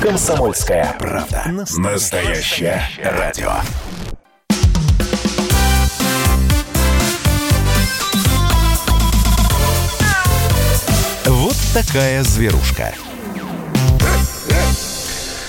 Комсомольская правда. Настоящее радио. Вот такая зверушка.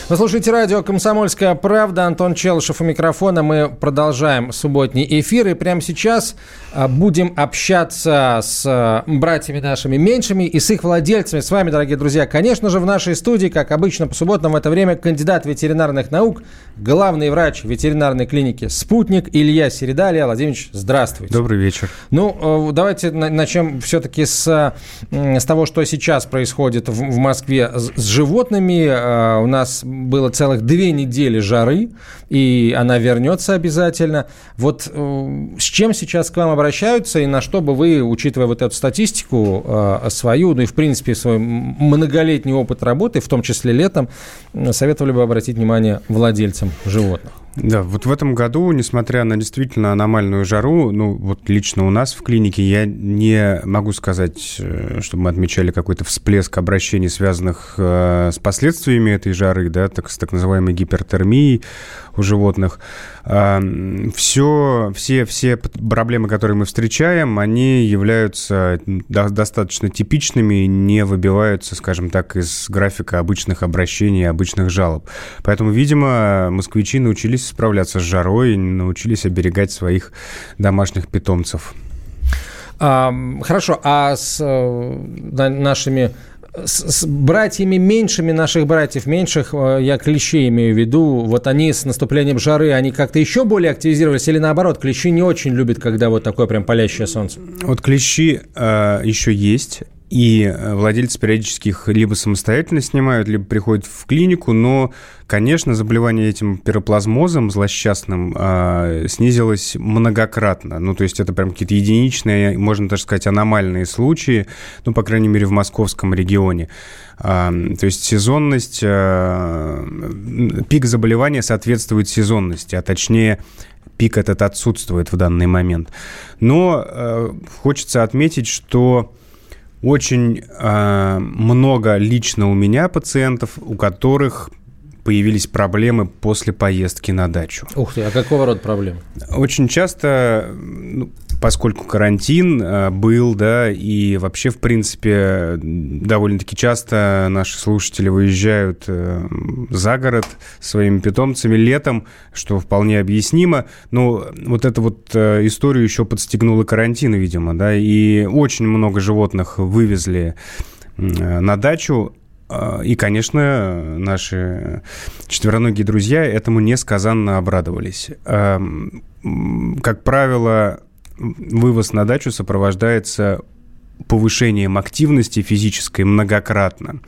Вы слушаете радио «Комсомольская правда». Антон Челышев у микрофона. Мы продолжаем субботний эфир. И прямо сейчас а, будем общаться с а, братьями нашими меньшими и с их владельцами. С вами, дорогие друзья, конечно же, в нашей студии, как обычно по субботам в это время, кандидат ветеринарных наук, главный врач ветеринарной клиники «Спутник» Илья Середа. Илья Владимирович, здравствуйте. Добрый вечер. Ну, э, давайте начнем все-таки с, с того, что сейчас происходит в Москве с животными. Э, у нас было целых две недели жары, и она вернется обязательно. Вот э, с чем сейчас к вам обращаются, и на что бы вы, учитывая вот эту статистику э, свою, ну и в принципе свой многолетний опыт работы, в том числе летом, советовали бы обратить внимание владельцам животных? Да, вот в этом году, несмотря на действительно аномальную жару, ну вот лично у нас в клинике я не могу сказать, э, чтобы мы отмечали какой-то всплеск обращений, связанных э, с последствиями этой жары, да, так, с так называемой гипертермией у животных. Все, все, все проблемы, которые мы встречаем, они являются достаточно типичными и не выбиваются, скажем так, из графика обычных обращений, обычных жалоб. Поэтому, видимо, москвичи научились справляться с жарой, научились оберегать своих домашних питомцев. Хорошо, а с э, нашими с, с братьями меньшими наших братьев, меньших, э, я клещей имею в виду, вот они с наступлением жары, они как-то еще более активизировались или наоборот, клещи не очень любят, когда вот такое прям палящее солнце? Вот клещи э, еще есть, и э, владельцы периодически их либо самостоятельно снимают, либо приходят в клинику, но, конечно, заболевание этим пироплазмозом злосчастным э, снизилось многократно. Ну, то есть это прям какие-то единичные, можно даже сказать, аномальные случаи, ну, по крайней мере, в московском регионе. Э, то есть сезонность, э, пик заболевания соответствует сезонности, а точнее пик этот отсутствует в данный момент. Но э, хочется отметить, что очень э, много лично у меня пациентов, у которых появились проблемы после поездки на дачу. Ух ты, а какого рода проблемы? Очень часто, ну, поскольку карантин э, был, да, и вообще, в принципе, довольно-таки часто наши слушатели выезжают э, за город своими питомцами летом, что вполне объяснимо. Но вот эту вот э, историю еще подстегнула карантин, видимо, да, и очень много животных вывезли на дачу, и, конечно, наши четвероногие друзья этому несказанно обрадовались. Как правило, вывоз на дачу сопровождается повышением активности физической многократно.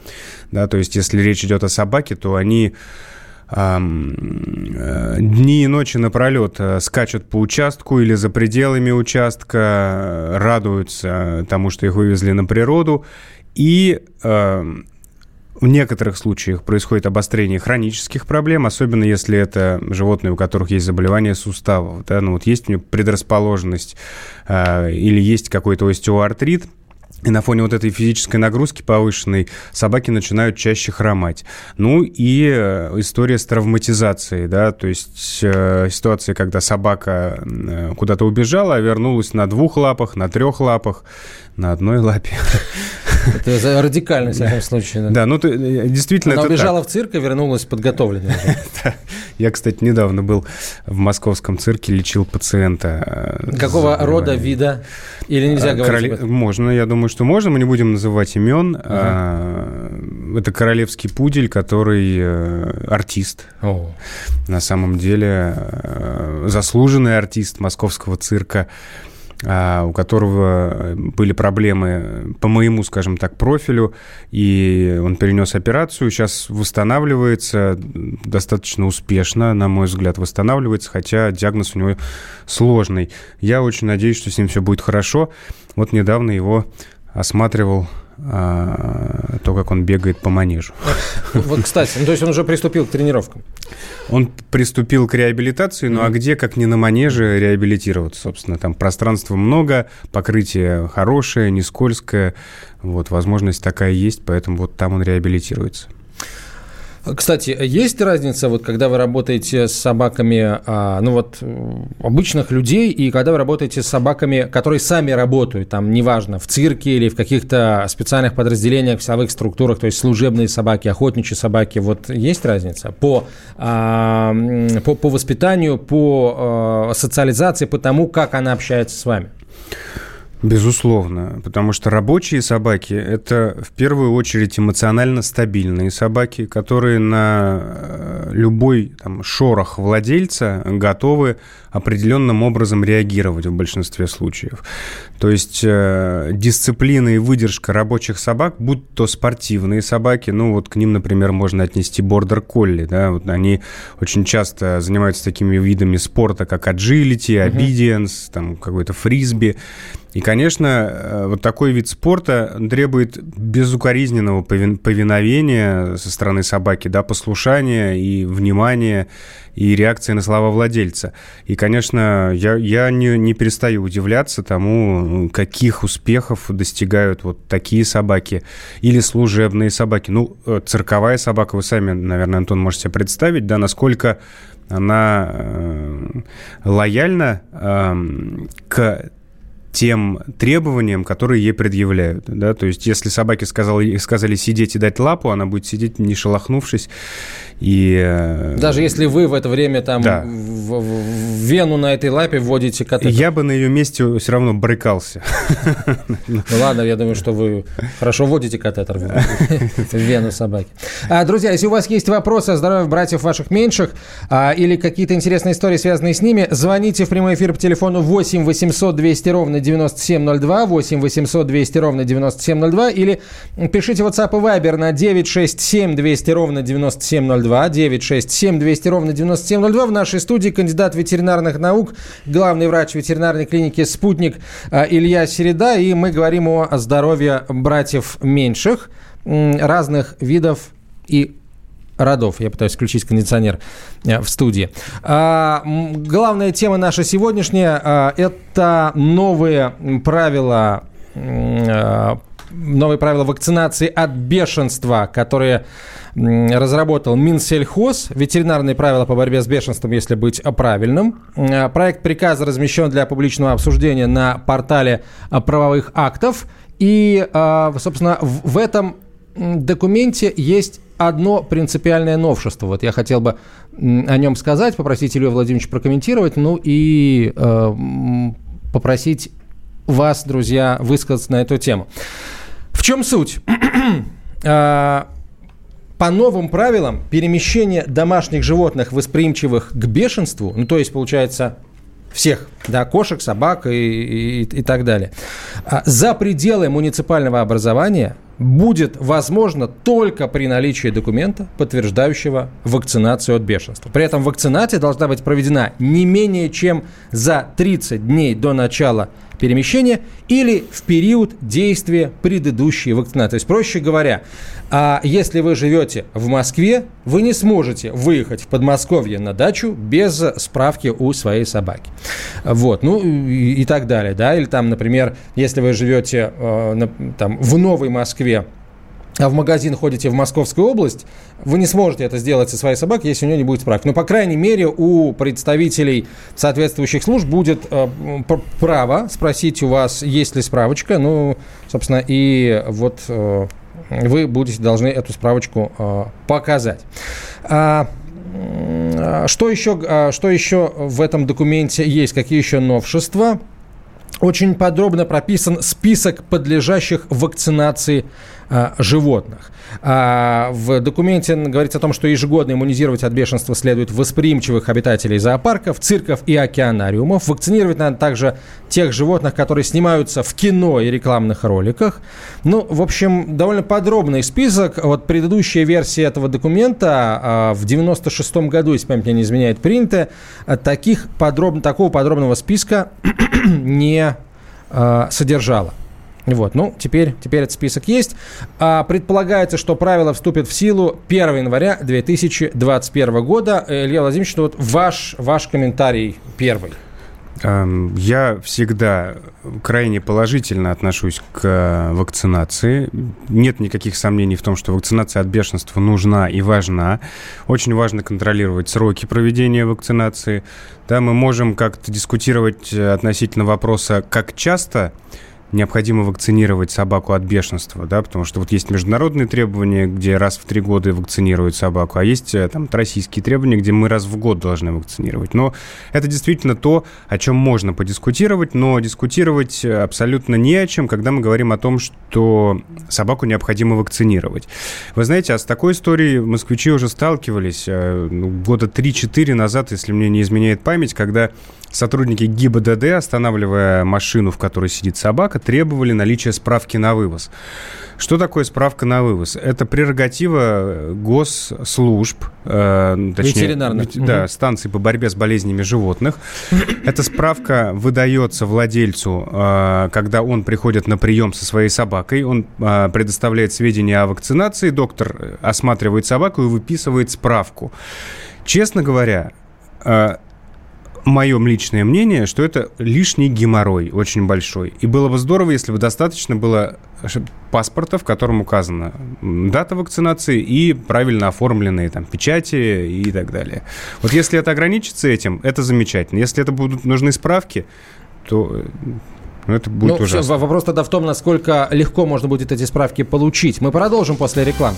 Да, то есть, если речь идет о собаке, то они э, дни и ночи напролет э, скачут по участку или за пределами участка, э, радуются тому, что их вывезли на природу, и в некоторых случаях происходит обострение хронических проблем, особенно если это животные, у которых есть заболевание суставов. Да? Ну, вот есть у него предрасположенность э, или есть какой-то остеоартрит – и на фоне вот этой физической нагрузки повышенной собаки начинают чаще хромать. Ну и э, история с травматизацией, да, то есть э, ситуация, когда собака э, куда-то убежала, а вернулась на двух лапах, на трех лапах, на одной лапе. Это радикально, в всяком случае. Да, да ну ты, э, действительно Она убежала так. в цирк и вернулась подготовленной. Я, кстати, недавно был в московском цирке, лечил пациента. Какого рода, вида? Или нельзя говорить Можно, я думаю, что можно, мы не будем называть имен. А, это королевский пудель, который э, артист. О. На самом деле э, заслуженный артист московского цирка. А, у которого были проблемы по моему, скажем так, профилю, и он перенес операцию, сейчас восстанавливается достаточно успешно, на мой взгляд, восстанавливается, хотя диагноз у него сложный. Я очень надеюсь, что с ним все будет хорошо. Вот недавно его осматривал а, то, как он бегает по манежу. Вот, кстати, ну, то есть он уже приступил к тренировкам? Он приступил к реабилитации, ну mm-hmm. а где, как не на манеже, реабилитироваться, собственно. Там пространства много, покрытие хорошее, не скользкое. Вот, возможность такая есть, поэтому вот там он реабилитируется. Кстати, есть разница, вот когда вы работаете с собаками, а, ну вот обычных людей, и когда вы работаете с собаками, которые сами работают, там, неважно, в цирке или в каких-то специальных подразделениях, в силовых структурах, то есть служебные собаки, охотничьи собаки, вот есть разница по, а, по, по воспитанию, по а, социализации, по тому, как она общается с вами? Безусловно, потому что рабочие собаки – это в первую очередь эмоционально стабильные собаки, которые на э, любой там, шорох владельца готовы определенным образом реагировать в большинстве случаев. То есть э, дисциплина и выдержка рабочих собак, будь то спортивные собаки, ну вот к ним, например, можно отнести бордер-колли, да, вот они очень часто занимаются такими видами спорта, как agility, obedience, uh-huh. там какой-то фрисби, и, конечно, э, вот такой вид спорта требует безукоризненного повиновения со стороны собаки, да, послушания и внимания, и реакции на слова владельца. И, конечно, я, я не, не перестаю удивляться тому, каких успехов достигают вот такие собаки или служебные собаки. Ну, э, цирковая собака, вы сами, наверное, Антон, можете себе представить, да, насколько она э, лояльна э, к тем требованиям, которые ей предъявляют. Да? То есть, если собаке сказали, сказали сидеть и дать лапу, она будет сидеть, не шелохнувшись. И... Э, Даже если вы в это время там да. в, в вену на этой лапе вводите катетер. Я бы на ее месте все равно брыкался. Ну ладно, я думаю, что вы хорошо вводите катетер в вену собаки. А, друзья, если у вас есть вопросы о здоровье братьев ваших меньших а, или какие-то интересные истории, связанные с ними, звоните в прямой эфир по телефону 8 800 200 ровно 9702, 8 800 200 ровно 9702 или пишите WhatsApp и Viber на 967 200 ровно 9702, 967 200 ровно 9702. В нашей студии кандидат ветеринарных наук, главный врач ветеринарной клиники «Спутник» а, Илья Середа. И мы говорим о здоровье братьев меньших разных видов и родов. Я пытаюсь включить кондиционер э, в студии. А, главная тема наша сегодняшняя а, – это новые правила новые правила вакцинации от бешенства, которые разработал Минсельхоз, ветеринарные правила по борьбе с бешенством, если быть правильным. Проект приказа размещен для публичного обсуждения на портале правовых актов. И, собственно, в этом документе есть одно принципиальное новшество. Вот я хотел бы о нем сказать, попросить Илью Владимировича прокомментировать, ну и э, попросить вас, друзья, высказаться на эту тему. В чем суть? По новым правилам перемещение домашних животных, восприимчивых к бешенству, ну то есть, получается, всех, да, кошек, собак и, и, и так далее, а, за пределы муниципального образования – будет возможно только при наличии документа, подтверждающего вакцинацию от бешенства. При этом вакцинация должна быть проведена не менее чем за 30 дней до начала перемещения или в период действия предыдущей вакцинации. То есть, проще говоря, а если вы живете в Москве, вы не сможете выехать в Подмосковье на дачу без справки у своей собаки. Вот, ну и, и так далее, да, или там, например, если вы живете э, на, там, в Новой Москве, а в магазин ходите в Московскую область, вы не сможете это сделать со своей собакой, если у нее не будет справки. Но, по крайней мере, у представителей соответствующих служб будет э, право спросить у вас, есть ли справочка. Ну, собственно, и вот э, вы будете должны эту справочку э, показать. А, что еще, а, что еще в этом документе есть? Какие еще новшества? Очень подробно прописан список подлежащих вакцинации а, животных. А, в документе говорится о том, что ежегодно иммунизировать от бешенства следует восприимчивых обитателей зоопарков, цирков и океанариумов. Вакцинировать надо также тех животных, которые снимаются в кино и рекламных роликах. Ну, в общем, довольно подробный список. Вот предыдущая версия этого документа а, в 96 году, если память не изменяет, принята. Таких подроб... Такого подробного списка не содержала. Вот, ну, теперь, теперь этот список есть. А, предполагается, что правило вступит в силу 1 января 2021 года. Илья Владимирович, вот ваш, ваш комментарий первый. Эм, я всегда крайне положительно отношусь к э, вакцинации. Нет никаких сомнений в том, что вакцинация от бешенства нужна и важна. Очень важно контролировать сроки проведения вакцинации. Да, мы можем как-то дискутировать э, относительно вопроса, как часто необходимо вакцинировать собаку от бешенства, да, потому что вот есть международные требования, где раз в три года вакцинируют собаку, а есть э, там российские требования, где мы раз в год должны вакцинировать. Но это действительно то, о чем можно подискутировать, но дискутировать абсолютно не о чем, когда мы говорим о том, что собаку необходимо вакцинировать. Вы знаете, а с такой историей москвичи уже сталкивались э, ну, года 3-4 назад, если мне не изменяет память, когда сотрудники ГИБДД, останавливая машину, в которой сидит собака, требовали наличия справки на вывоз. Что такое справка на вывоз? Это прерогатива госслужб, э, точнее, ветеринарных, да, угу. станций по борьбе с болезнями животных. Эта справка выдается владельцу, э, когда он приходит на прием со своей собакой, он э, предоставляет сведения о вакцинации, доктор осматривает собаку и выписывает справку. Честно говоря, э, мое личное мнение, что это лишний геморрой очень большой. И было бы здорово, если бы достаточно было паспорта, в котором указана дата вакцинации и правильно оформленные там печати и так далее. Вот если это ограничится этим, это замечательно. Если это будут нужны справки, то ну, это будет ну, ужасно. Все, вопрос тогда в том, насколько легко можно будет эти справки получить. Мы продолжим после рекламы.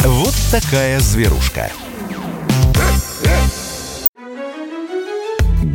Вот такая зверушка.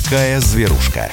Такая зверушка.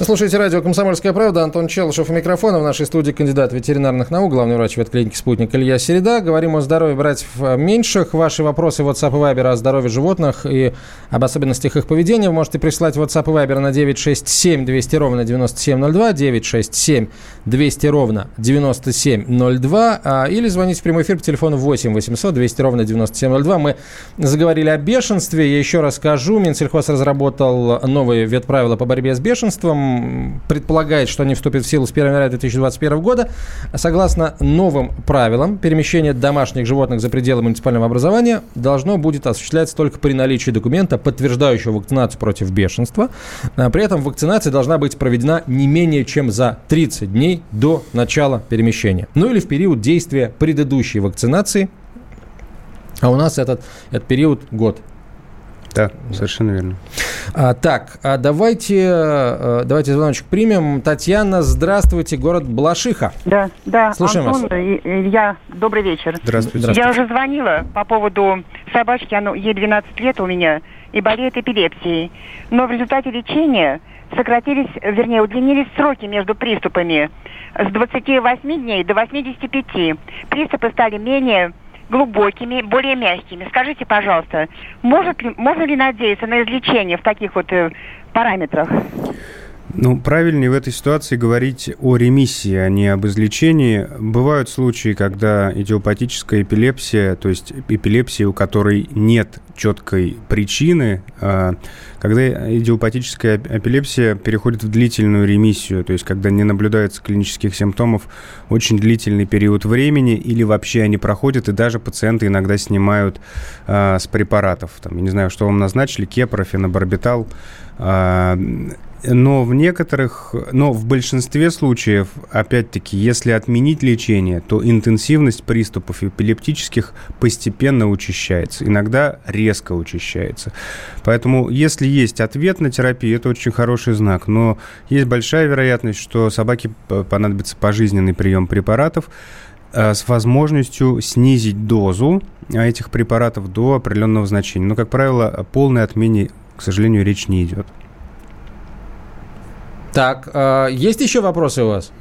Слушайте радио «Комсомольская правда». Антон Челышев у микрофона. В нашей студии кандидат ветеринарных наук, главный врач ветклиники «Спутник» Илья Середа. Говорим о здоровье братьев меньших. Ваши вопросы в WhatsApp и Viber о здоровье животных и об особенностях их поведения вы можете прислать в WhatsApp и Viber на 967 200 ровно 9702, 967 200 ровно 9702, а, или звонить в прямой эфир по телефону 8 800 200 ровно 9702. Мы заговорили о бешенстве. Я еще раз скажу. Минсельхоз разработал новые ветправила по борьбе с бешенством предполагает, что они вступят в силу с 1 января 2021 года. Согласно новым правилам, перемещение домашних животных за пределы муниципального образования должно будет осуществляться только при наличии документа, подтверждающего вакцинацию против бешенства. А при этом вакцинация должна быть проведена не менее чем за 30 дней до начала перемещения. Ну или в период действия предыдущей вакцинации. А у нас этот, этот период год. Да, совершенно верно. А, так, а давайте, а, давайте звоночек примем. Татьяна, здравствуйте, город Блашиха. Да, да. Слушаем Антон, вас. Илья, добрый вечер. Здравствуйте. Здравствуйте. Я уже звонила по поводу собачки, оно, ей 12 лет у меня, и болеет эпилепсией. Но в результате лечения сократились, вернее, удлинились сроки между приступами с 28 дней до 85. Приступы стали менее глубокими, более мягкими. Скажите, пожалуйста, может ли, можно ли надеяться на излечение в таких вот э, параметрах? Ну, правильнее в этой ситуации говорить о ремиссии, а не об излечении. Бывают случаи, когда идиопатическая эпилепсия, то есть эпилепсия, у которой нет четкой причины, а, когда идиопатическая эпилепсия переходит в длительную ремиссию, то есть когда не наблюдается клинических симптомов очень длительный период времени или вообще они проходят, и даже пациенты иногда снимают а, с препаратов. Там, я не знаю, что вам назначили, кепра, фенобарбитал. А, но в некоторых, но в большинстве случаев, опять-таки, если отменить лечение, то интенсивность приступов эпилептических постепенно учащается, иногда резко учащается. Поэтому, если есть ответ на терапию, это очень хороший знак. Но есть большая вероятность, что собаке понадобится пожизненный прием препаратов э, с возможностью снизить дозу этих препаратов до определенного значения. Но, как правило, о полной отмене, к сожалению, речь не идет. Так, э, есть еще вопросы у вас?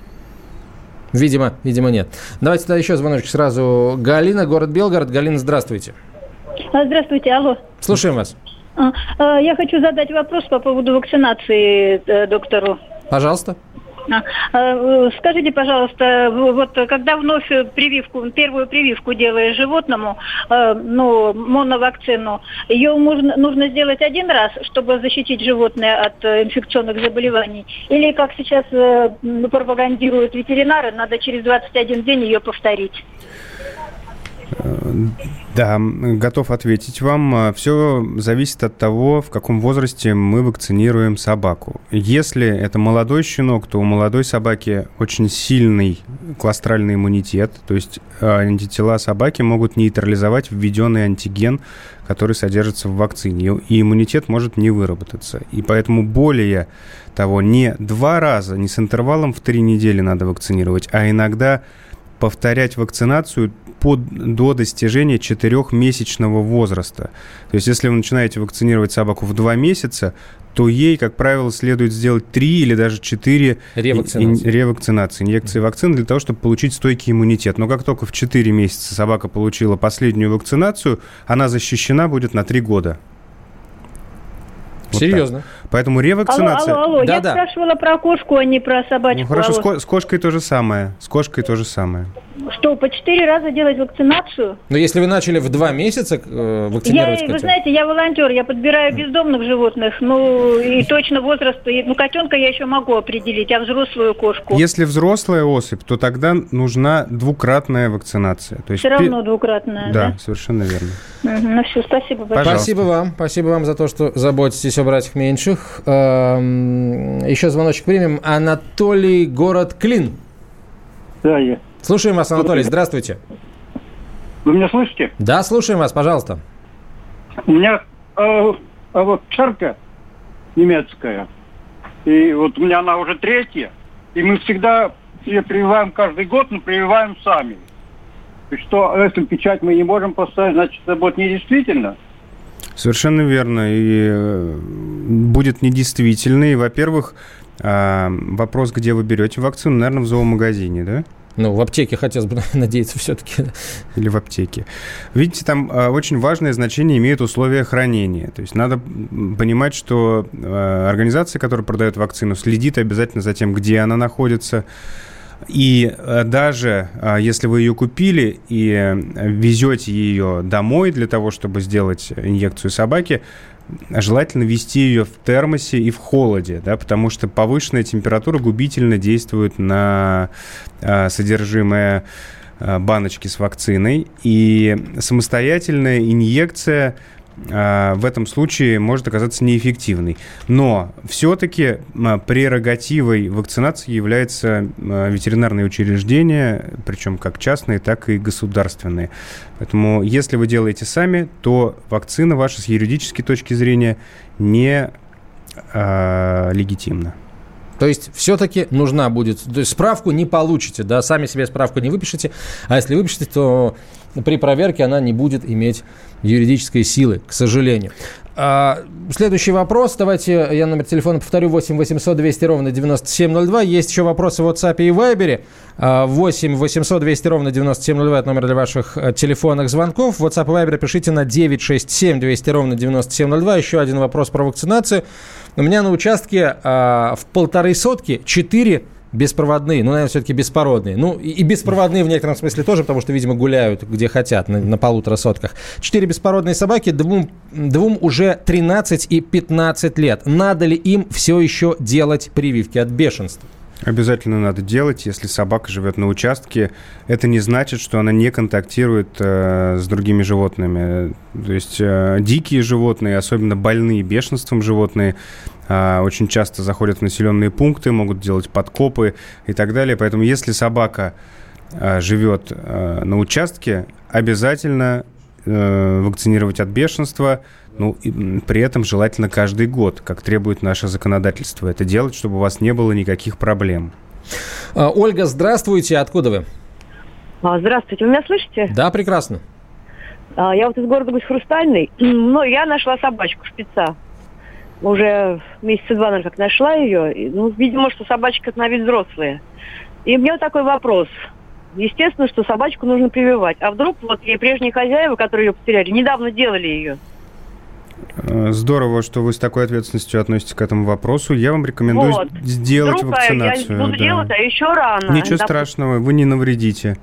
Видимо, видимо, нет. Давайте тогда еще звоночек сразу. Галина, город Белгород. Галина, здравствуйте. А, здравствуйте, алло. Слушаем вас. А, а, я хочу задать вопрос по поводу вакцинации э, доктору. Пожалуйста. А, скажите, пожалуйста, вот когда вновь прививку, первую прививку делаешь животному, ну, моновакцину, ее можно, нужно сделать один раз, чтобы защитить животное от э, инфекционных заболеваний? Или, как сейчас э, пропагандируют ветеринары, надо через 21 день ее повторить? Да, готов ответить вам. Все зависит от того, в каком возрасте мы вакцинируем собаку. Если это молодой щенок, то у молодой собаки очень сильный кластральный иммунитет, то есть э, антитела собаки могут нейтрализовать введенный антиген, который содержится в вакцине, и иммунитет может не выработаться. И поэтому более того, не два раза, не с интервалом в три недели надо вакцинировать, а иногда повторять вакцинацию под, до достижения четырехмесячного возраста. То есть, если вы начинаете вакцинировать собаку в два месяца, то ей, как правило, следует сделать три или даже четыре ревакцинации. ревакцинации, инъекции вакцины для того, чтобы получить стойкий иммунитет. Но как только в 4 месяца собака получила последнюю вакцинацию, она защищена будет на 3 года. Вот Серьезно? Так. Поэтому ревакцинация... Алло, алло, алло. Да, я да. спрашивала про кошку, а не про собачку. Ну, хорошо, алло. с кошкой то же самое. С кошкой то же самое. Что, по четыре раза делать вакцинацию? Но если вы начали в два месяца э, вакцинировать я, Вы знаете, я волонтер, я подбираю бездомных животных, ну и точно возраст, ну котенка я еще могу определить, а взрослую кошку? Если взрослая особь, то тогда нужна двукратная вакцинация. То есть все равно двукратная, да? Да, совершенно верно. Угу, ну все, спасибо большое. Спасибо вам, спасибо вам за то, что заботитесь о братьях меньших. Эм, еще звоночек примем. Анатолий, город Клин. Да, я. Слушаем вас, Анатолий, здравствуйте. Вы меня слышите? Да, слушаем вас, пожалуйста. У меня э, а вот чарка немецкая, и вот у меня она уже третья, и мы всегда ее прививаем каждый год, но прививаем сами. И что, если печать мы не можем поставить, значит, это будет недействительно? Совершенно верно. И э, будет недействительный. Во-первых, а, вопрос, где вы берете вакцину, наверное, в зоомагазине, да? Ну, в аптеке хотелось бы надеяться все-таки. Или в аптеке. Видите, там э, очень важное значение имеют условия хранения. То есть надо понимать, что э, организация, которая продает вакцину, следит обязательно за тем, где она находится. И э, даже э, если вы ее купили и э, везете ее домой для того, чтобы сделать инъекцию собаке, желательно вести ее в термосе и в холоде, да, потому что повышенная температура губительно действует на э, содержимое э, баночки с вакциной, и самостоятельная инъекция а, в этом случае может оказаться неэффективной. Но все-таки прерогативой вакцинации является ветеринарные учреждения, причем как частные, так и государственные. Поэтому если вы делаете сами, то вакцина ваша с юридической точки зрения не э, легитимна. То есть все-таки нужна будет... То есть справку не получите, да, сами себе справку не выпишете, а если выпишете, то при проверке она не будет иметь юридической силы, к сожалению. А, следующий вопрос. Давайте я номер телефона повторю. 8 800 200 ровно 9702. Есть еще вопросы в WhatsApp и Viber. 8 800 200 ровно 9702. Это номер для ваших э, телефонных звонков. WhatsApp и Viber пишите на 967 200 ровно 9702. Еще один вопрос про вакцинацию. У меня на участке а, в полторы сотки 4 беспроводные, ну, наверное, все-таки беспородные. Ну, и, беспроводные в некотором смысле тоже, потому что, видимо, гуляют где хотят, на, на полутора сотках. Четыре беспородные собаки, двум, двум уже 13 и 15 лет. Надо ли им все еще делать прививки от бешенства? Обязательно надо делать, если собака живет на участке. Это не значит, что она не контактирует э, с другими животными. То есть э, дикие животные, особенно больные бешенством животные, очень часто заходят в населенные пункты, могут делать подкопы и так далее. Поэтому если собака э, живет э, на участке, обязательно э, вакцинировать от бешенства – ну, и при этом желательно каждый год, как требует наше законодательство, это делать, чтобы у вас не было никаких проблем. А, Ольга, здравствуйте. Откуда вы? А, здравствуйте. Вы меня слышите? Да, прекрасно. А, я вот из города быть Хрустальный. Ну, я нашла собачку, шпица. Уже месяца два, наверное, как нашла ее. Ну, видимо, что собачка на вид взрослые. И мне вот такой вопрос. Естественно, что собачку нужно прививать. А вдруг вот ей прежние хозяева, которые ее потеряли, недавно делали ее. Э, здорово, что вы с такой ответственностью относитесь к этому вопросу. Я вам рекомендую вот. сделать Вдруг вакцинацию. Я буду да. делать, а еще рано. Ничего Допустим. страшного, вы не навредите.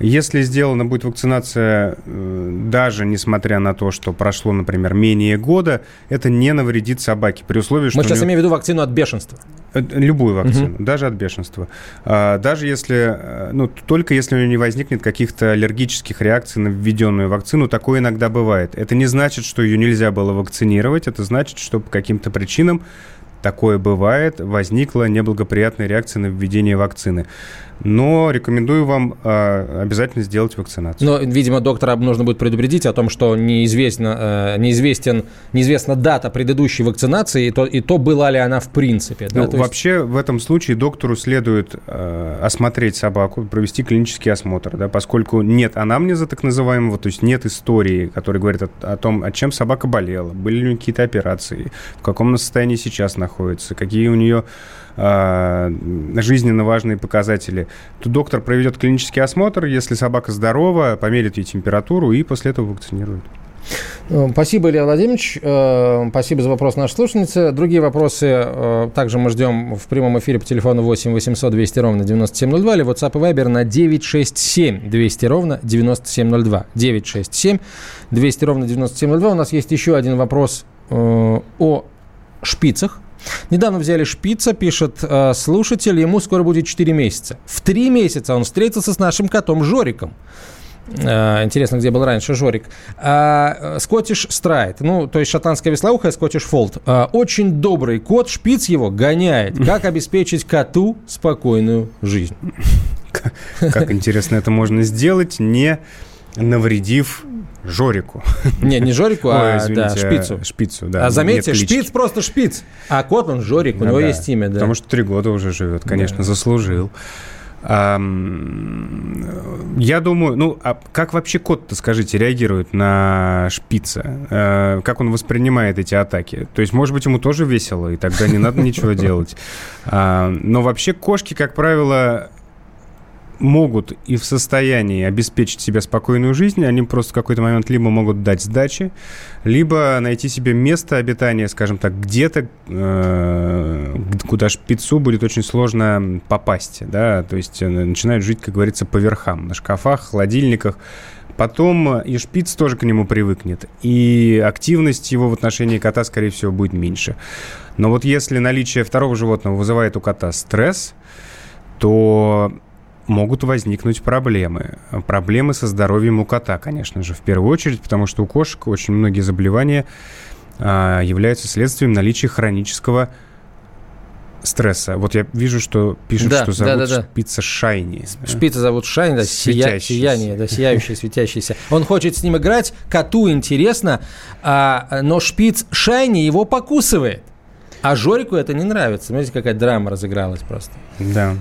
Если сделана будет вакцинация, э, даже несмотря на то, что прошло, например, менее года, это не навредит собаке. При условии, что... Мы сейчас нее... имеем в виду вакцину от бешенства. Э, любую вакцину, угу. даже от бешенства. А, даже если, э, ну, только если у нее не возникнет каких-то аллергических реакций на введенную вакцину, такое иногда бывает. Это не значит, что ее нельзя было вакцинировать, это значит, что по каким-то причинам такое бывает, возникла неблагоприятная реакция на введение вакцины но рекомендую вам э, обязательно сделать вакцинацию. Но, видимо, доктора нужно будет предупредить о том, что неизвестно, э, неизвестен, неизвестна дата предыдущей вакцинации, и то, и то была ли она в принципе. Да? Ну, есть... Вообще в этом случае доктору следует э, осмотреть собаку, провести клинический осмотр, да, поскольку нет анамнеза так называемого, то есть нет истории, которая говорит о, о том, о чем собака болела, были ли какие-то операции, в каком она состоянии сейчас находится, какие у нее жизненно важные показатели, то доктор проведет клинический осмотр, если собака здорова, померит ей температуру и после этого вакцинирует. Э, спасибо, Илья Владимирович. Э, спасибо за вопрос нашей слушательницы. Другие вопросы э, также мы ждем в прямом эфире по телефону 8 800 200 ровно 9702 или WhatsApp и Viber на 967 200 ровно 9702. 967 200 ровно 9702. У нас есть еще один вопрос о шпицах. Недавно взяли шпица, пишет э, слушатель, ему скоро будет 4 месяца. В 3 месяца он встретился с нашим котом Жориком. Э, интересно, где был раньше Жорик. Э, Скоттиш Страйт, ну, то есть шотландская веслоухая, Скоттиш Фолд. Э, очень добрый кот, шпиц его гоняет. Как обеспечить коту спокойную жизнь? Как интересно это можно сделать, не навредив Жорику. Не, не Жорику, а Ой, извините, да, Шпицу. Шпицу, да. А заметьте, Шпиц просто Шпиц, а кот он Жорик, у ну, него да, есть имя, да. Потому что три года уже живет, конечно, да. заслужил. А, я думаю, ну, а как вообще кот-то, скажите, реагирует на шпица? А, как он воспринимает эти атаки? То есть, может быть, ему тоже весело, и тогда не надо ничего делать. А, но вообще кошки, как правило, могут и в состоянии обеспечить себе спокойную жизнь, они просто в какой-то момент либо могут дать сдачи, либо найти себе место обитания, скажем так, где-то, э, куда шпицу будет очень сложно попасть, да, то есть э, начинают жить, как говорится, по верхам, на шкафах, холодильниках, Потом и шпиц тоже к нему привыкнет, и активность его в отношении кота, скорее всего, будет меньше. Но вот если наличие второго животного вызывает у кота стресс, то могут возникнуть проблемы. Проблемы со здоровьем у кота, конечно же, в первую очередь, потому что у кошек очень многие заболевания а, являются следствием наличия хронического стресса. Вот я вижу, что пишут, да, что зовут да, да, да. шпица Шайни. Шпица зовут Шайни, да, сия, сияние, да, сияющий, светящийся. Он хочет с ним играть, коту интересно, а, но шпиц Шайни его покусывает. А Жорику это не нравится. Смотрите, какая драма разыгралась просто. Да.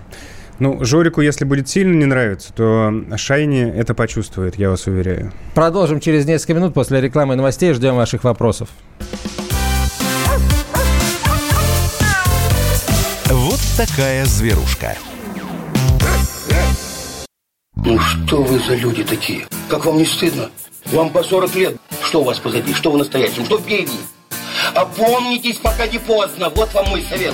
Ну, Жорику, если будет сильно не нравиться, то Шайни это почувствует, я вас уверяю. Продолжим через несколько минут после рекламы и новостей. Ждем ваших вопросов. Вот такая зверушка. Ну что вы за люди такие? Как вам не стыдно? Вам по 40 лет. Что у вас позади? Что вы настоящем? Что впереди? Опомнитесь, пока не поздно. Вот вам мой совет.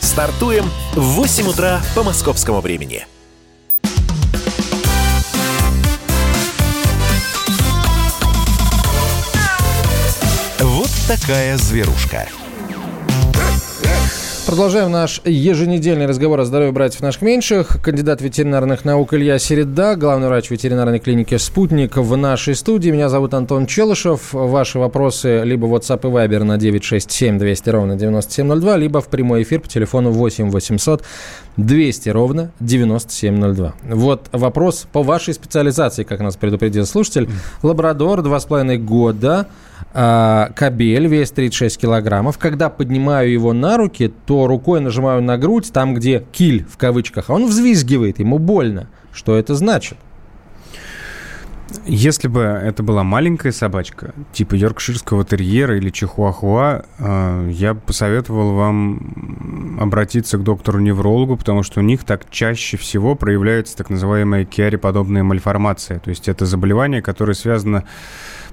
Стартуем в 8 утра по московскому времени. Вот такая зверушка. Продолжаем наш еженедельный разговор о здоровье братьев наших меньших. Кандидат ветеринарных наук Илья Середа, главный врач ветеринарной клиники «Спутник» в нашей студии. Меня зовут Антон Челышев. Ваши вопросы либо в WhatsApp и Viber на 967 200 ровно 9702, либо в прямой эфир по телефону 8 800 200 ровно 9702. Вот вопрос по вашей специализации, как нас предупредил слушатель. Лабрадор, 2,5 года, а, кабель, вес 36 килограммов. Когда поднимаю его на руки, то рукой нажимаю на грудь, там, где киль в кавычках, а он взвизгивает, ему больно. Что это значит? Если бы это была маленькая собачка, типа йоркширского терьера или чихуахуа, э, я посоветовал вам обратиться к доктору-неврологу, потому что у них так чаще всего проявляется так называемая киари-подобная мальформация. То есть это заболевание, которое связано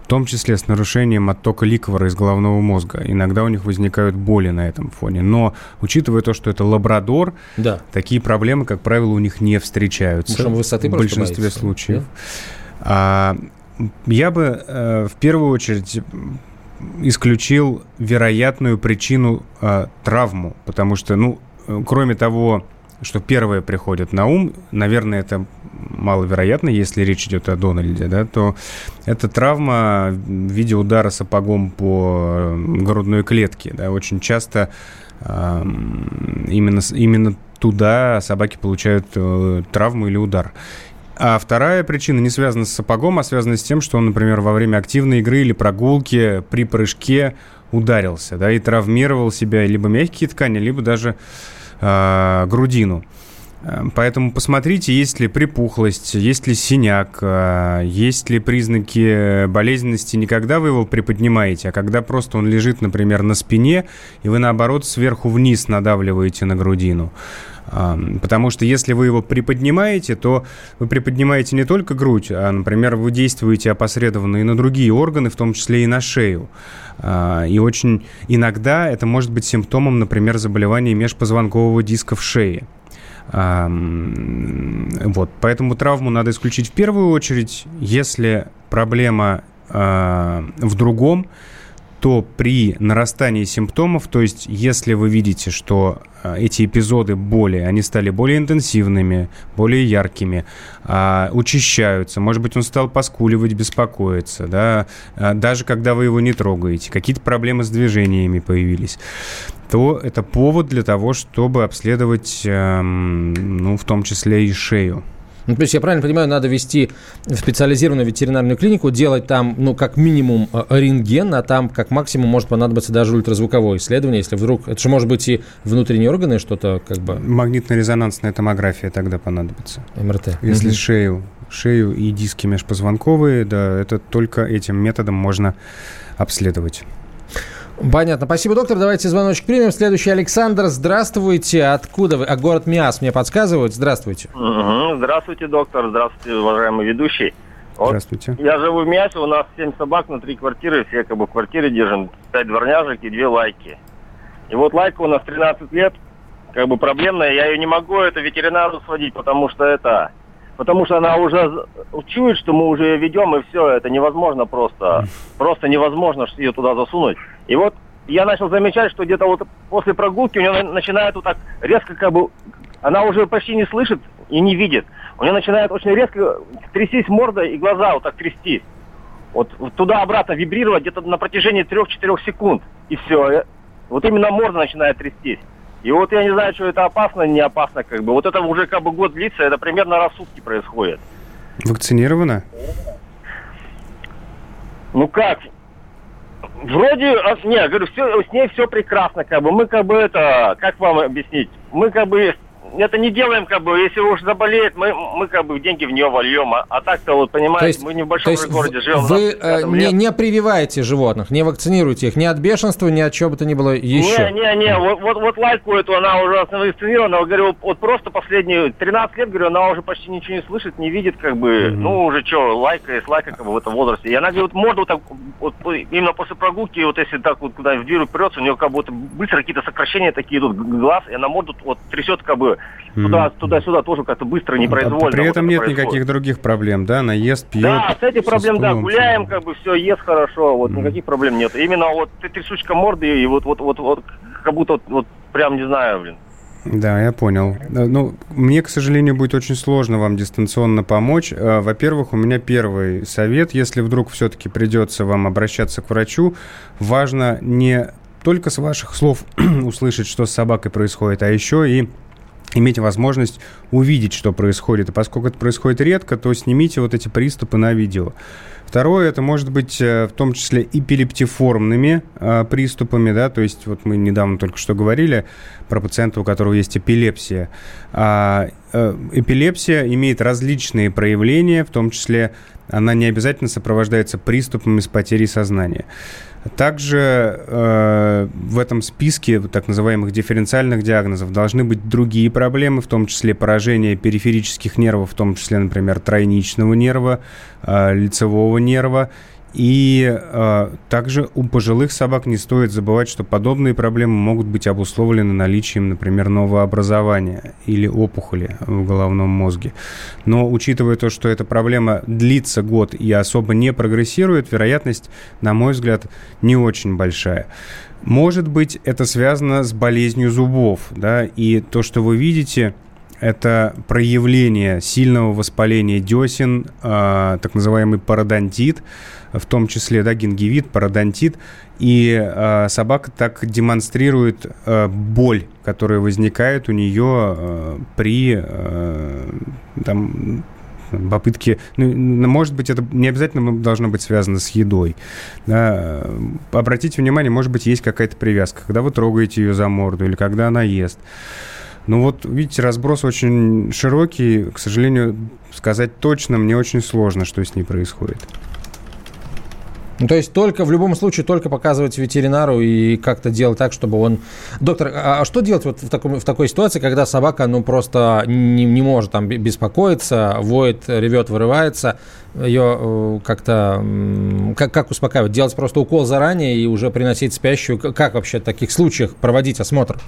в том числе с нарушением оттока ликвора из головного мозга. Иногда у них возникают боли на этом фоне. Но учитывая то, что это лабрадор, да. такие проблемы, как правило, у них не встречаются. Может, высоты в большинстве боитесь, случаев. Да? А, я бы э, в первую очередь исключил вероятную причину э, травму, потому что, ну, кроме того, что первое приходит на ум, наверное, это маловероятно, если речь идет о Дональде, да, то это травма в виде удара сапогом по грудной клетке. Да, очень часто именно, именно туда собаки получают э, травму или удар. А вторая причина не связана с сапогом, а связана с тем, что он, например, во время активной игры или прогулки при прыжке ударился, да, и травмировал себя либо мягкие ткани, либо даже э, грудину. Поэтому посмотрите, есть ли припухлость, есть ли синяк, есть ли признаки болезненности не когда вы его приподнимаете, а когда просто он лежит, например, на спине, и вы, наоборот, сверху вниз надавливаете на грудину. Потому что если вы его приподнимаете, то вы приподнимаете не только грудь, а, например, вы действуете опосредованно и на другие органы, в том числе и на шею. А, и очень иногда это может быть симптомом, например, заболевания межпозвонкового диска в шее. Вот, поэтому травму надо исключить в первую очередь. Если проблема а, в другом, то при нарастании симптомов, то есть если вы видите, что а, эти эпизоды боли, они стали более интенсивными, более яркими, а, учащаются, может быть, он стал поскуливать, беспокоиться, да, а, даже когда вы его не трогаете, какие-то проблемы с движениями появились, то это повод для того, чтобы обследовать, ну, в том числе и шею. Ну, то есть, я правильно понимаю, надо вести в специализированную ветеринарную клинику, делать там, ну, как минимум э, рентген, а там, как максимум, может понадобиться даже ультразвуковое исследование, если вдруг... Это же может быть и внутренние органы, что-то как бы... Магнитно-резонансная томография тогда понадобится. МРТ. Если mm-hmm. шею, шею и диски межпозвонковые, да, это только этим методом можно обследовать. Понятно. Спасибо, доктор. Давайте звоночек примем. Следующий Александр. Здравствуйте. Откуда вы? А город Миас мне подсказывают. Здравствуйте. Угу. Здравствуйте, доктор. Здравствуйте, уважаемый ведущий. Вот Здравствуйте. Я живу в Миасе, у нас 7 собак на три квартиры, все как бы в квартире держим, 5 дворняжек и 2 лайки. И вот лайка у нас 13 лет, как бы проблемная, я ее не могу это ветеринару сводить, потому что это потому что она уже чует, что мы уже ее ведем, и все, это невозможно просто. Просто невозможно ее туда засунуть. И вот я начал замечать, что где-то вот после прогулки у нее начинает вот так резко как бы... Она уже почти не слышит и не видит. У нее начинает очень резко трястись морда и глаза вот так трястись. Вот туда-обратно вибрировать где-то на протяжении 3-4 секунд. И все. Вот именно морда начинает трястись. И вот я не знаю, что это опасно, не опасно, как бы. Вот это уже как бы год длится, это примерно раз в сутки происходит. Вакцинирована? Ну как? Вроде, а, не, говорю, все, с ней все прекрасно, как бы. Мы как бы это, как вам объяснить? Мы как бы это не делаем, как бы, если уж заболеет, мы, мы как бы деньги в нее вольем. А, а так-то, вот, понимаете, есть, мы не в большом то есть городе живем. Вы э, не, не прививаете животных, не вакцинируете их ни от бешенства, ни от чего бы то ни было еще? Не, не, не, вот, вот, вот лайку эту, она уже вакцинирована, говорю, вот просто последние 13 лет, говорю, она уже почти ничего не слышит, не видит, как бы, mm-hmm. ну, уже что, лайка есть лайка, как бы, в этом возрасте. И она, говорит, морду вот так, вот, именно после прогулки, вот если так вот куда в дверь упрется, у нее как будто быстро какие-то сокращения такие идут глаз, и она морду вот трясет, как бы, туда, туда-сюда тоже как-то быстро, непроизвольно. При этом вот нет происходит. никаких других проблем, да? Она ест, пьет. Да, с этим проблем, да, гуляем, как бы все, ест хорошо, вот mm. никаких проблем нет. Именно вот трясучка морды и вот, вот, вот, вот как будто вот, вот прям не знаю, блин. Да, я понял. Э, ну, мне, к сожалению, будет очень сложно вам дистанционно помочь. Э, во-первых, у меня первый совет. Если вдруг все-таки придется вам обращаться к врачу, важно не только с ваших слов услышать, что с собакой происходит, а еще и иметь возможность увидеть, что происходит. И поскольку это происходит редко, то снимите вот эти приступы на видео. Второе, это может быть э, в том числе эпилептиформными э, приступами, да, то есть вот мы недавно только что говорили про пациента, у которого есть эпилепсия. А, э, эпилепсия имеет различные проявления, в том числе она не обязательно сопровождается приступами с потерей сознания. Также э, в этом списке так называемых дифференциальных диагнозов должны быть другие проблемы, в том числе поражение периферических нервов, в том числе, например, тройничного нерва, э, лицевого нерва и э, также у пожилых собак не стоит забывать, что подобные проблемы могут быть обусловлены наличием, например, новообразования или опухоли в головном мозге. Но учитывая то, что эта проблема длится год и особо не прогрессирует, вероятность, на мой взгляд, не очень большая. Может быть, это связано с болезнью зубов, да, и то, что вы видите, это проявление сильного воспаления десен, э, так называемый пародонтит, в том числе да, гингивит, пародонтит. И э, собака так демонстрирует э, боль, которая возникает у нее э, при э, там, попытки, ну, может быть, это не обязательно должно быть связано с едой. Да. Обратите внимание, может быть, есть какая-то привязка, когда вы трогаете ее за морду или когда она ест. Ну вот, видите, разброс очень широкий. К сожалению, сказать точно мне очень сложно, что с ней происходит. Ну, то есть только в любом случае только показывать ветеринару и как-то делать так, чтобы он... Доктор, а, а что делать вот в, таком, в такой ситуации, когда собака ну просто не, не может там беспокоиться, воет, ревет, вырывается, ее э, как-то... Как, как успокаивать? Делать просто укол заранее и уже приносить спящую? Как вообще в таких случаях проводить осмотр?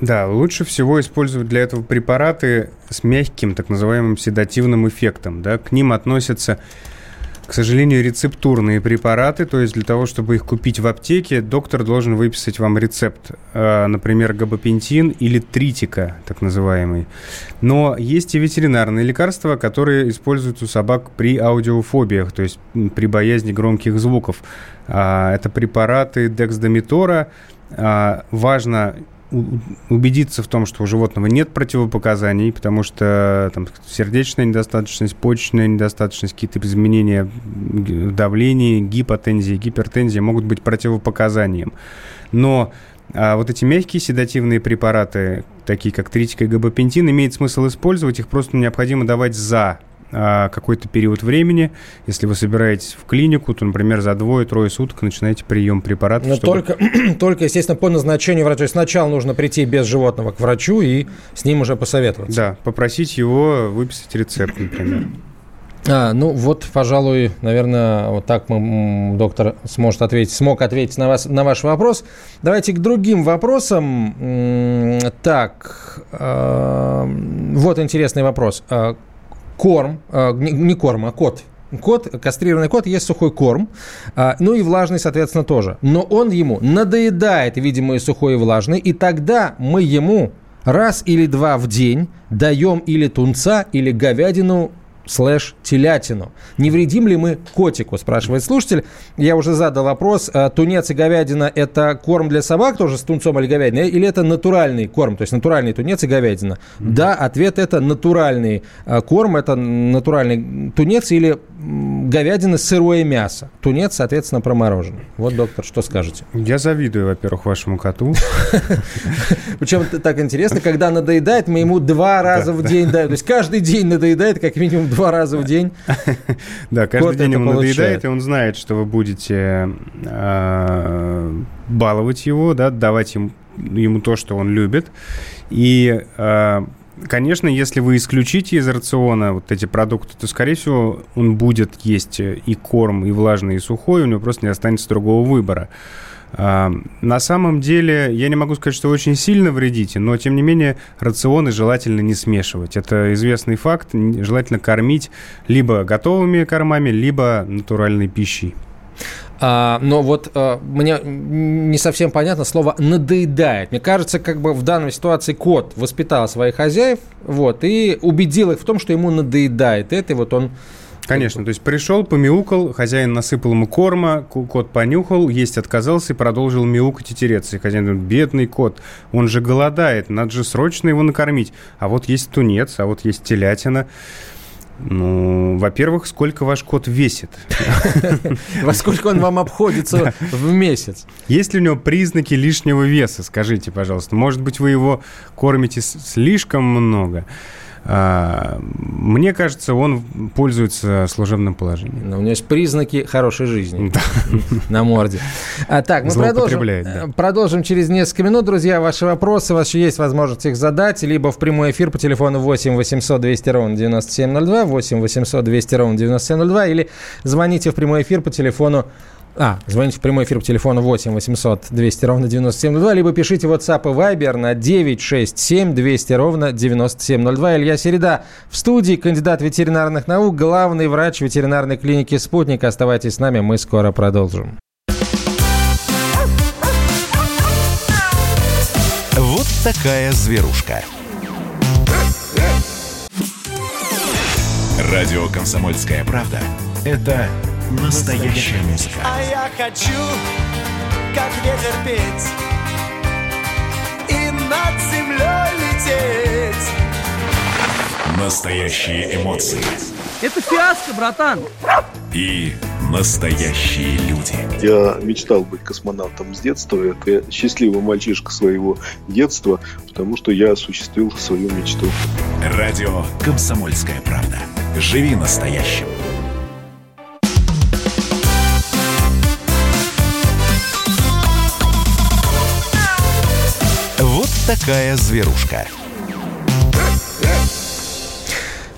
Да, лучше всего использовать для этого препараты с мягким, так называемым седативным эффектом. Да? К ним относятся к сожалению, рецептурные препараты, то есть для того, чтобы их купить в аптеке, доктор должен выписать вам рецепт, э, например, габапентин или тритика, так называемый. Но есть и ветеринарные лекарства, которые используются у собак при аудиофобиях, то есть при боязни громких звуков. А, это препараты дексдометора. А, важно убедиться в том, что у животного нет противопоказаний, потому что там, сердечная недостаточность, почечная недостаточность, какие-то изменения в давлении, гипотензии, гипертензии могут быть противопоказанием. Но а вот эти мягкие седативные препараты, такие как тритика и габапентин, имеет смысл использовать, их просто необходимо давать за какой-то период времени. Если вы собираетесь в клинику, то, например, за двое-трое суток начинаете прием препаратов. Но чтобы... только, только, естественно, по назначению врача. То есть сначала нужно прийти без животного к врачу и с ним уже посоветоваться. Да, попросить его выписать рецепт, например. А, ну вот, пожалуй, наверное, вот так мы, доктор сможет ответить, смог ответить на, вас, на ваш вопрос. Давайте к другим вопросам. Так, э, вот интересный вопрос. Корм, э, не корм, а кот, кот, кастрированный кот есть сухой корм, а, ну и влажный, соответственно, тоже. Но он ему надоедает, видимо, и сухой, и влажный, и тогда мы ему раз или два в день даем или тунца, или говядину слэш телятину. Не вредим ли мы котику, спрашивает слушатель. Я уже задал вопрос. А, тунец и говядина – это корм для собак тоже с тунцом или говядиной? Или это натуральный корм, то есть натуральный тунец и говядина? Mm-hmm. Да, ответ – это натуральный а, корм, это натуральный тунец или говядина сырое мясо. Тунец, соответственно, промороженный. Вот, доктор, что скажете? Я завидую, во-первых, вашему коту. Причем так интересно, когда надоедает, мы ему два раза в день даем. То есть каждый день надоедает как минимум два раза в день. Да, каждый день ему надоедает, и он знает, что вы будете а, баловать его, да, давать ему то, что он любит. И а, Конечно, если вы исключите из рациона вот эти продукты, то, скорее всего, он будет есть и корм, и влажный, и сухой, у него просто не останется другого выбора. А, на самом деле, я не могу сказать, что вы очень сильно вредите, но, тем не менее, рационы желательно не смешивать. Это известный факт. Желательно кормить либо готовыми кормами, либо натуральной пищей. А, но вот а, мне не совсем понятно слово «надоедает». Мне кажется, как бы в данной ситуации кот воспитал своих хозяев вот, и убедил их в том, что ему надоедает это, и вот он Конечно, то есть пришел, помяукал, хозяин насыпал ему корма, кот понюхал, есть отказался и продолжил мяукать и тереться. И хозяин говорит, бедный кот, он же голодает, надо же срочно его накормить. А вот есть тунец, а вот есть телятина. Ну, во-первых, сколько ваш кот весит? Во сколько он вам обходится в месяц? Есть ли у него признаки лишнего веса, скажите, пожалуйста. Может быть, вы его кормите слишком много? А, мне кажется, он пользуется служебным положением. Но у него есть признаки хорошей жизни на морде. А, так, мы продолжим, да. продолжим через несколько минут. Друзья, ваши вопросы, у вас еще есть возможность их задать, либо в прямой эфир по телефону 8 800 200 ровно 9702, 8 800 200 ровно 9702, или звоните в прямой эфир по телефону а, звоните в прямой эфир по телефону 8 800 200 ровно 9702, либо пишите WhatsApp и Viber на 967 200 ровно 9702. Илья Середа в студии, кандидат ветеринарных наук, главный врач ветеринарной клиники «Спутник». Оставайтесь с нами, мы скоро продолжим. Вот такая зверушка. Радио «Комсомольская правда» — это Настоящая музыка. А я хочу, как ветер петь И над землей лететь Настоящие эмоции. Это фиаско, братан. И настоящие люди. Я мечтал быть космонавтом с детства. Это счастливый мальчишка своего детства, потому что я осуществил свою мечту. Радио «Комсомольская правда». Живи настоящим. Такая зверушка.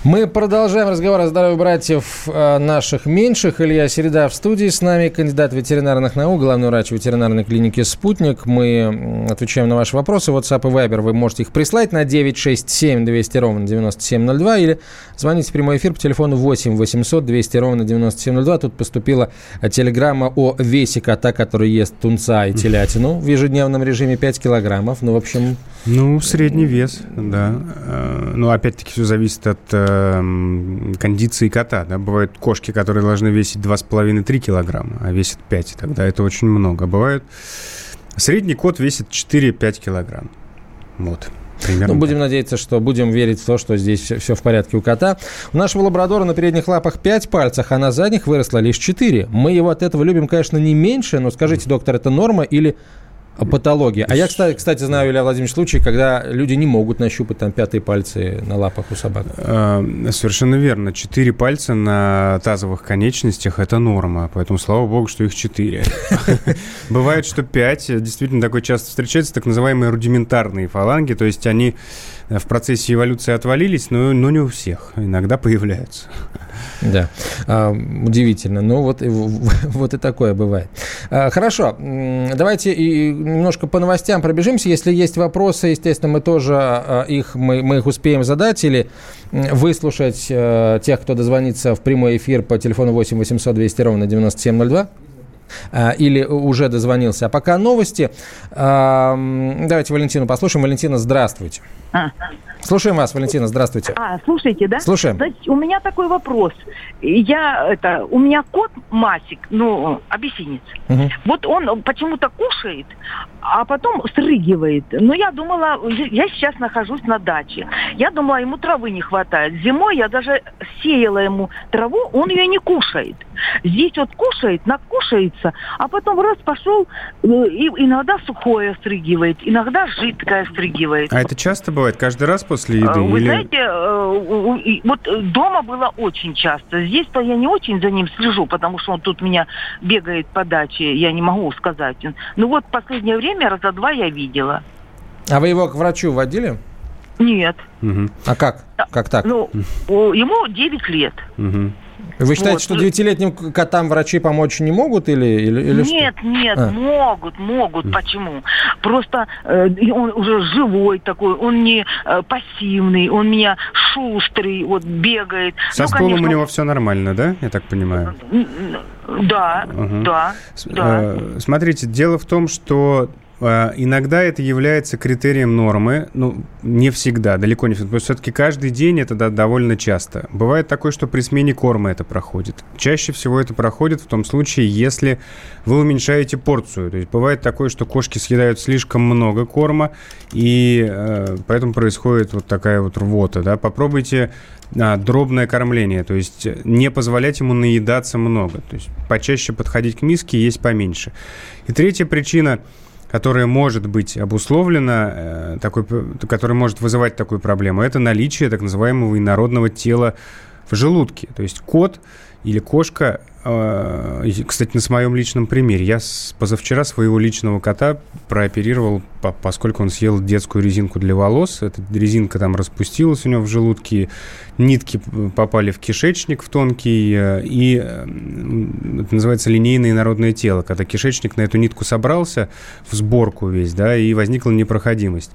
Мы продолжаем разговор о здоровье братьев э, наших меньших. Илья Середа в студии с нами, кандидат ветеринарных наук, главный врач ветеринарной клиники «Спутник». Мы отвечаем на ваши вопросы. WhatsApp и Viber вы можете их прислать на 967 200 ровно 9702 или звоните в прямой эфир по телефону 8 800 200 ровно 9702. Тут поступила телеграмма о весе кота, который ест тунца и телятину в ежедневном режиме 5 килограммов. Ну, в общем... Ну, средний вес, да. Э, ну, опять-таки, все зависит от э, кондиции кота. Да? Бывают кошки, которые должны весить 2,5-3 килограмма, а весят 5. Тогда это очень много. Бывают... Средний кот весит 4-5 килограмм. Вот. Примерно ну, будем так. надеяться, что будем верить в то, что здесь все, все в порядке у кота. У нашего лабрадора на передних лапах 5 пальцев, а на задних выросло лишь 4. Мы его от этого любим, конечно, не меньше, но скажите, доктор, это норма или патология. А я, кстати, кстати, знаю, Илья Владимирович, случай, когда люди не могут нащупать там пятые пальцы на лапах у собак. А, совершенно верно. Четыре пальца на тазовых конечностях – это норма. Поэтому, слава богу, что их четыре. Бывает, что пять. Действительно, такое часто встречается, так называемые рудиментарные фаланги. То есть они в процессе эволюции отвалились, но, но не у всех. Иногда появляются. Да, а, удивительно. Ну, вот, вот и такое бывает. А, хорошо, давайте и немножко по новостям пробежимся. Если есть вопросы, естественно, мы тоже а, их, мы, мы их успеем задать или выслушать а, тех, кто дозвонится в прямой эфир по телефону 8 800 200 ровно 9702 или уже дозвонился. А пока новости. Давайте Валентину послушаем. Валентина, здравствуйте. Слушаем вас, Валентина, здравствуйте. А, слушайте, да? Слушаем. Значит, у меня такой вопрос. Я, это, у меня кот Масик, ну, обесинец. Угу. Вот он почему-то кушает, а потом срыгивает. Но я думала, я сейчас нахожусь на даче. Я думала, ему травы не хватает. Зимой я даже сеяла ему траву, он ее не кушает. Здесь вот кушает, накушается, а потом раз пошел, э, и иногда сухое стрыгивает, иногда жидкое стрыгивает. А это часто бывает? Каждый раз после еды? Вы или... знаете, э, вот дома было очень часто. Здесь-то я не очень за ним слежу, потому что он тут меня бегает по даче, я не могу сказать. Ну вот последнее время раза два я видела. А вы его к врачу водили? Нет. Угу. А как? Как так? Ну, ему 9 лет. Угу. Вы считаете, вот. что девятилетним котам врачи помочь не могут или, или, или Нет, что? нет, а. могут, могут. Почему? Просто э, он уже живой такой, он не э, пассивный, он меня шустрый, вот бегает. Со ну, стулом конечно, у него все нормально, да? Я так понимаю. Да, угу. да, да. Э, смотрите, дело в том, что иногда это является критерием нормы, ну, не всегда, далеко не всегда, потому что все-таки каждый день это да, довольно часто. Бывает такое, что при смене корма это проходит. Чаще всего это проходит в том случае, если вы уменьшаете порцию. То есть бывает такое, что кошки съедают слишком много корма, и э, поэтому происходит вот такая вот рвота. Да? Попробуйте а, дробное кормление, то есть не позволять ему наедаться много, то есть почаще подходить к миске и есть поменьше. И третья причина, которая может быть обусловлена, э, такой, которая может вызывать такую проблему, это наличие так называемого инородного тела в желудке. То есть кот или кошка а, кстати, на своем личном примере. Я позавчера своего личного кота прооперировал, поскольку он съел детскую резинку для волос. Эта резинка там распустилась у него в желудке, нитки попали в кишечник в тонкий, э, и это называется линейное народное тело, когда кишечник на эту нитку собрался в сборку весь, да, и возникла непроходимость.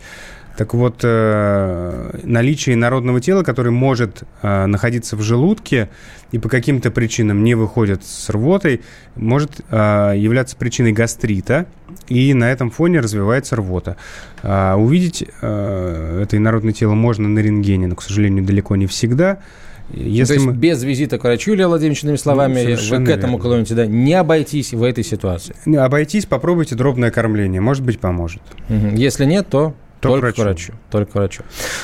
Так вот, э, наличие народного тела, которое может э, находиться в желудке и по каким-то причинам не выходит с рвотой, может э, являться причиной гастрита, и на этом фоне развивается рвота. Увидеть это инородное тело можно на рентгене, но, к сожалению, далеко не всегда. Если То есть мы... без визита к врачу, Илья Владимирович, иными словами, ну, вы к этому клоните, да, не обойтись в этой ситуации. Обойтись, попробуйте дробное кормление, может быть, поможет. Если нет, то только, только врачу. врачу. Только врачу.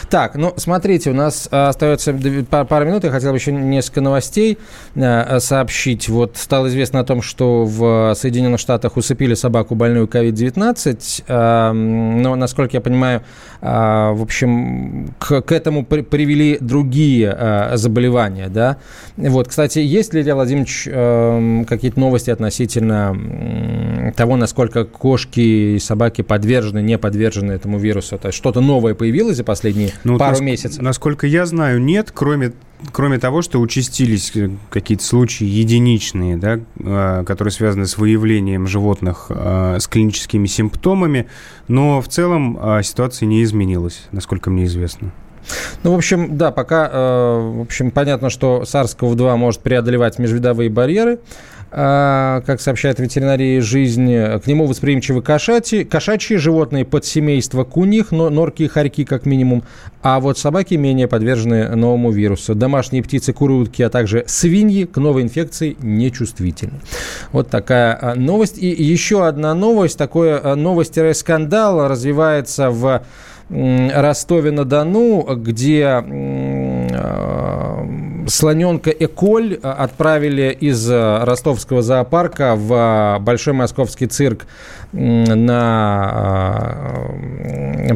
Так, ну, смотрите, у нас а, остается пару минут. Я хотел бы еще несколько новостей а, сообщить. Вот стало известно о том, что в Соединенных Штатах усыпили собаку больную COVID-19. А, но, насколько я понимаю, в общем, к, к этому при, привели другие заболевания, да. Вот, кстати, есть ли, Илья Владимирович, а, какие-то новости относительно того, насколько кошки и собаки подвержены, не подвержены этому вирусу? Вируса? То есть что-то новое появилось за последние ну, пару нас, месяцев? Насколько я знаю, нет, кроме кроме того, что участились э, какие-то случаи единичные, да, а, которые связаны с выявлением животных а, с клиническими симптомами, но в целом а, ситуация не изменилась, насколько мне известно. Ну, в общем, да, пока, э, в общем, понятно, что SARS-CoV-2 может преодолевать межвидовые барьеры, как сообщает ветеринария жизни, к нему восприимчивы кошачьи, кошачьи животные подсемейства куних, но норки и хорьки как минимум, а вот собаки менее подвержены новому вирусу. Домашние птицы, куры, утки, а также свиньи к новой инфекции нечувствительны. Вот такая а, новость. И еще одна новость, такое а, новость-скандал развивается в Ростове-на-Дону, где слоненка Эколь отправили из ростовского зоопарка в Большой Московский цирк на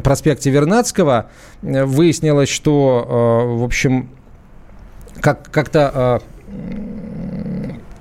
проспекте Вернадского. Выяснилось, что, в общем, как- как-то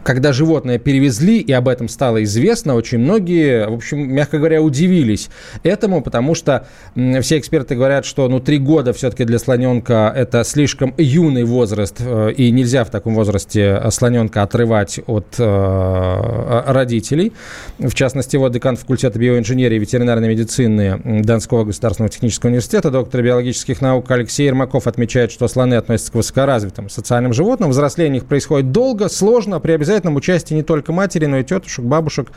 когда животное перевезли, и об этом стало известно, очень многие, в общем, мягко говоря, удивились этому, потому что все эксперты говорят, что ну, три года все-таки для слоненка это слишком юный возраст, э, и нельзя в таком возрасте слоненка отрывать от э, родителей. В частности, вот декан факультета биоинженерии и ветеринарной медицины Донского государственного технического университета, доктор биологических наук Алексей Ермаков отмечает, что слоны относятся к высокоразвитым социальным животным. Взросление их происходит долго, сложно, при обязательном обязательном участии не только матери, но и тетушек, бабушек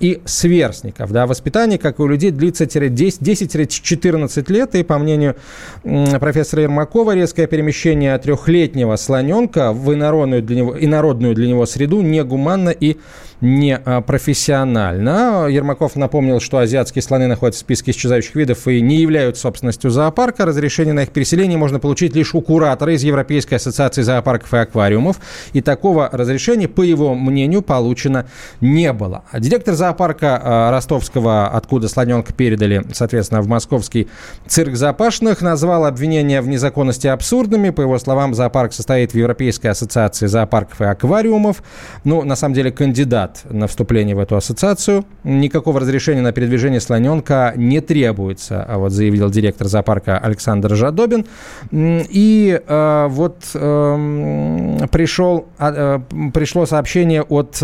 и сверстников. Да. Воспитание, как и у людей, длится 10-14 лет, и, по мнению профессора Ермакова, резкое перемещение трехлетнего слоненка в инородную для него, инородную для него среду негуманно и не а, профессионально. Ермаков напомнил, что азиатские слоны находятся в списке исчезающих видов и не являются собственностью зоопарка. Разрешение на их переселение можно получить лишь у куратора из Европейской ассоциации зоопарков и аквариумов. И такого разрешения, по его мнению, получено не было. Директор зоопарка а, ростовского, откуда слоненка передали, соответственно, в московский цирк Запашных, назвал обвинения в незаконности абсурдными. По его словам, зоопарк состоит в Европейской ассоциации зоопарков и аквариумов. Ну, на самом деле, кандидат на вступление в эту ассоциацию. Никакого разрешения на передвижение слоненка не требуется, а вот заявил директор зоопарка Александр Жадобин. И э, вот э, пришел, э, пришло сообщение от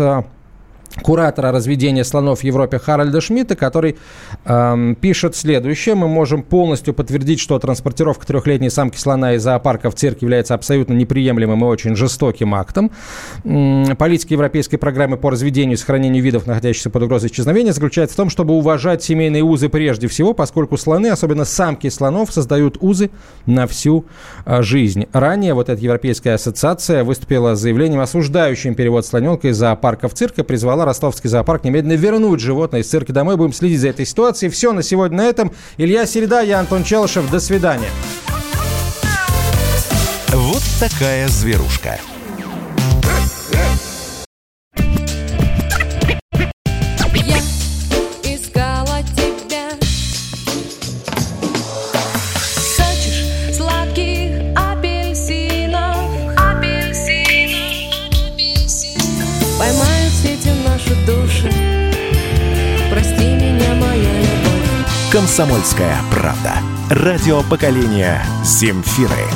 куратора разведения слонов в Европе Харальда Шмидта, который э, пишет следующее. Мы можем полностью подтвердить, что транспортировка трехлетней самки слона из зоопарка в цирк является абсолютно неприемлемым и очень жестоким актом. М политика европейской программы по разведению и сохранению видов, находящихся под угрозой исчезновения, заключается в том, чтобы уважать семейные узы прежде всего, поскольку слоны, особенно самки слонов, создают узы на всю э, жизнь. Ранее вот эта Европейская ассоциация выступила с заявлением, осуждающим перевод слоненка из зоопарка в цирк и призвала Ростовский зоопарк немедленно вернуть животное из цирка домой. Будем следить за этой ситуацией. Все на сегодня на этом. Илья Середа, я Антон Челышев. До свидания. Вот такая зверушка. «Комсомольская правда». Радио поколения «Земфиры».